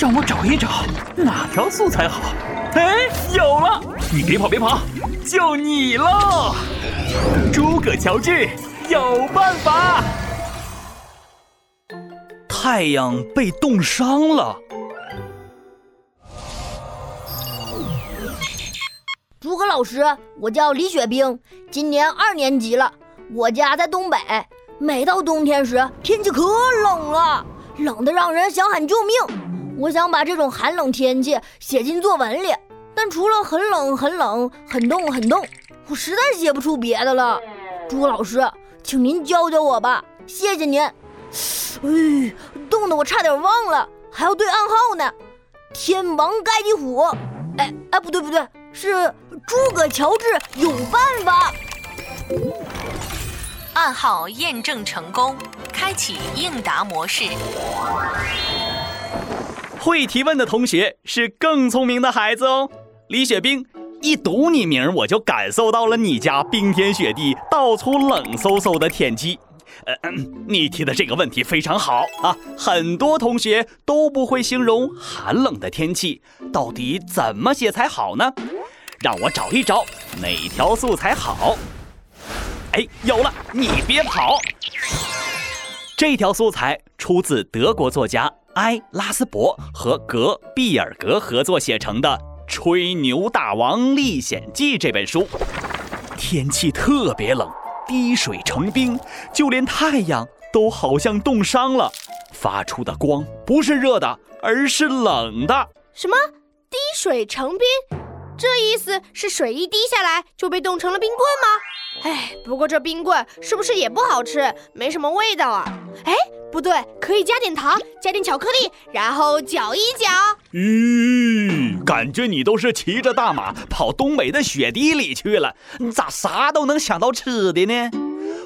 让我找一找哪条素材好。哎，有了！你别跑别跑，就你喽！诸葛乔治有办法。太阳被冻伤了。诸葛老师，我叫李雪冰，今年二年级了。我家在东北，每到冬天时，天气可冷了，冷得让人想喊救命。我想把这种寒冷天气写进作文里，但除了很冷很冷、很冻很冻，我实在写不出别的了。朱老师，请您教教我吧，谢谢您。哎，冻得我差点忘了，还要对暗号呢。天王盖地虎，哎哎，不对不对，是诸葛乔治有办法。暗号验证成功，开启应答模式。会提问的同学是更聪明的孩子哦。李雪冰，一读你名我就感受到了你家冰天雪地、到处冷飕飕的天气。呃，你提的这个问题非常好啊！很多同学都不会形容寒冷的天气，到底怎么写才好呢？让我找一找哪条素材好。哎，有了！你别跑。这条素材出自德国作家埃拉斯伯和格毕尔格合作写成的《吹牛大王历险记》这本书。天气特别冷，滴水成冰，就连太阳都好像冻伤了，发出的光不是热的，而是冷的。什么？滴水成冰？这意思是水一滴下来就被冻成了冰棍吗？哎，不过这冰棍是不是也不好吃？没什么味道啊！哎，不对，可以加点糖，加点巧克力，然后搅一搅。咦，感觉你都是骑着大马跑东北的雪地里去了，你咋啥都能想到吃的呢？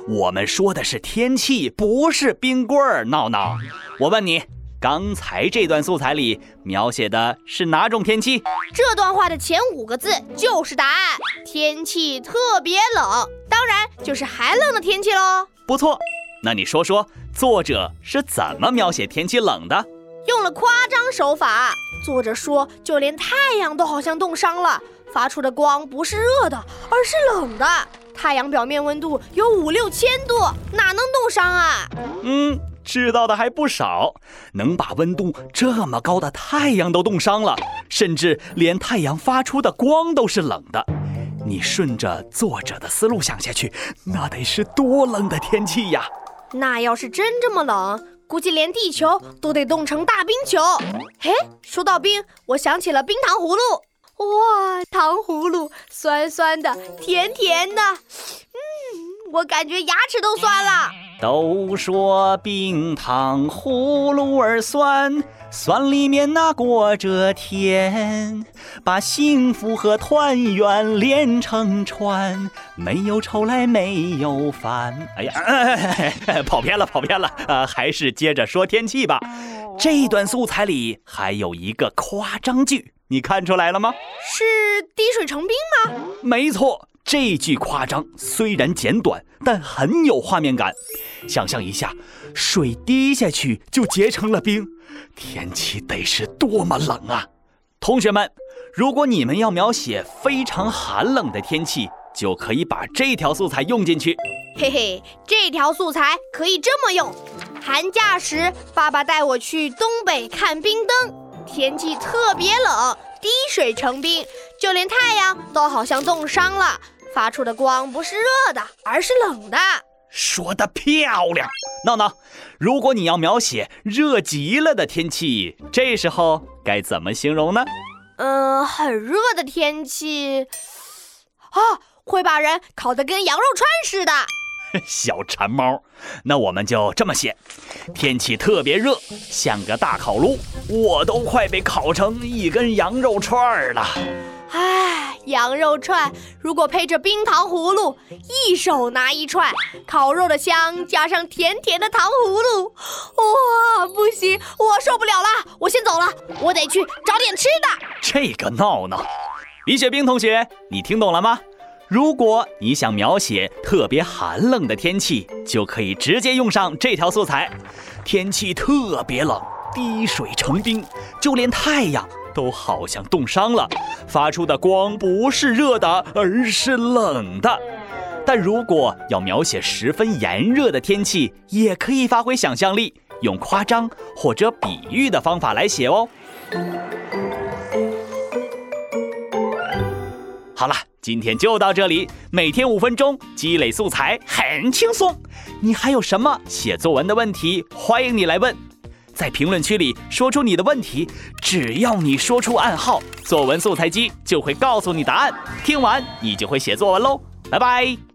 我们说的是天气，不是冰棍儿。闹闹，我问你。刚才这段素材里描写的是哪种天气？这段话的前五个字就是答案。天气特别冷，当然就是寒冷的天气喽。不错，那你说说作者是怎么描写天气冷的？用了夸张手法。作者说，就连太阳都好像冻伤了，发出的光不是热的，而是冷的。太阳表面温度有五六千度，哪能冻伤啊？嗯。知道的还不少，能把温度这么高的太阳都冻伤了，甚至连太阳发出的光都是冷的。你顺着作者的思路想下去，那得是多冷的天气呀！那要是真这么冷，估计连地球都得冻成大冰球。嘿，说到冰，我想起了冰糖葫芦。哇，糖葫芦酸酸的，甜甜的，嗯，我感觉牙齿都酸了。都说冰糖葫芦儿酸，酸里面那裹着甜，把幸福和团圆连成串，没有愁来没有烦。哎呀，跑偏了，跑偏了，呃，还是接着说天气吧。这段素材里还有一个夸张句，你看出来了吗？是滴水成冰吗？没错。这句夸张虽然简短，但很有画面感。想象一下，水滴下去就结成了冰，天气得是多么冷啊！同学们，如果你们要描写非常寒冷的天气，就可以把这条素材用进去。嘿嘿，这条素材可以这么用：寒假时，爸爸带我去东北看冰灯，天气特别冷，滴水成冰，就连太阳都好像冻伤了。发出的光不是热的，而是冷的。说的漂亮，闹闹。如果你要描写热极了的天气，这时候该怎么形容呢？嗯，很热的天气啊，会把人烤得跟羊肉串似的。小馋猫，那我们就这么写：天气特别热，像个大烤炉，我都快被烤成一根羊肉串了。唉，羊肉串如果配着冰糖葫芦，一手拿一串，烤肉的香加上甜甜的糖葫芦，哇，不行，我受不了了，我先走了，我得去找点吃的。这个闹闹，李雪冰同学，你听懂了吗？如果你想描写特别寒冷的天气，就可以直接用上这条素材。天气特别冷。滴水成冰，就连太阳都好像冻伤了，发出的光不是热的，而是冷的。但如果要描写十分炎热的天气，也可以发挥想象力，用夸张或者比喻的方法来写哦。好了，今天就到这里。每天五分钟，积累素材很轻松。你还有什么写作文的问题？欢迎你来问，在评论区里说出你的问题。只要你说出暗号，作文素材机就会告诉你答案。听完，你就会写作文喽。拜拜。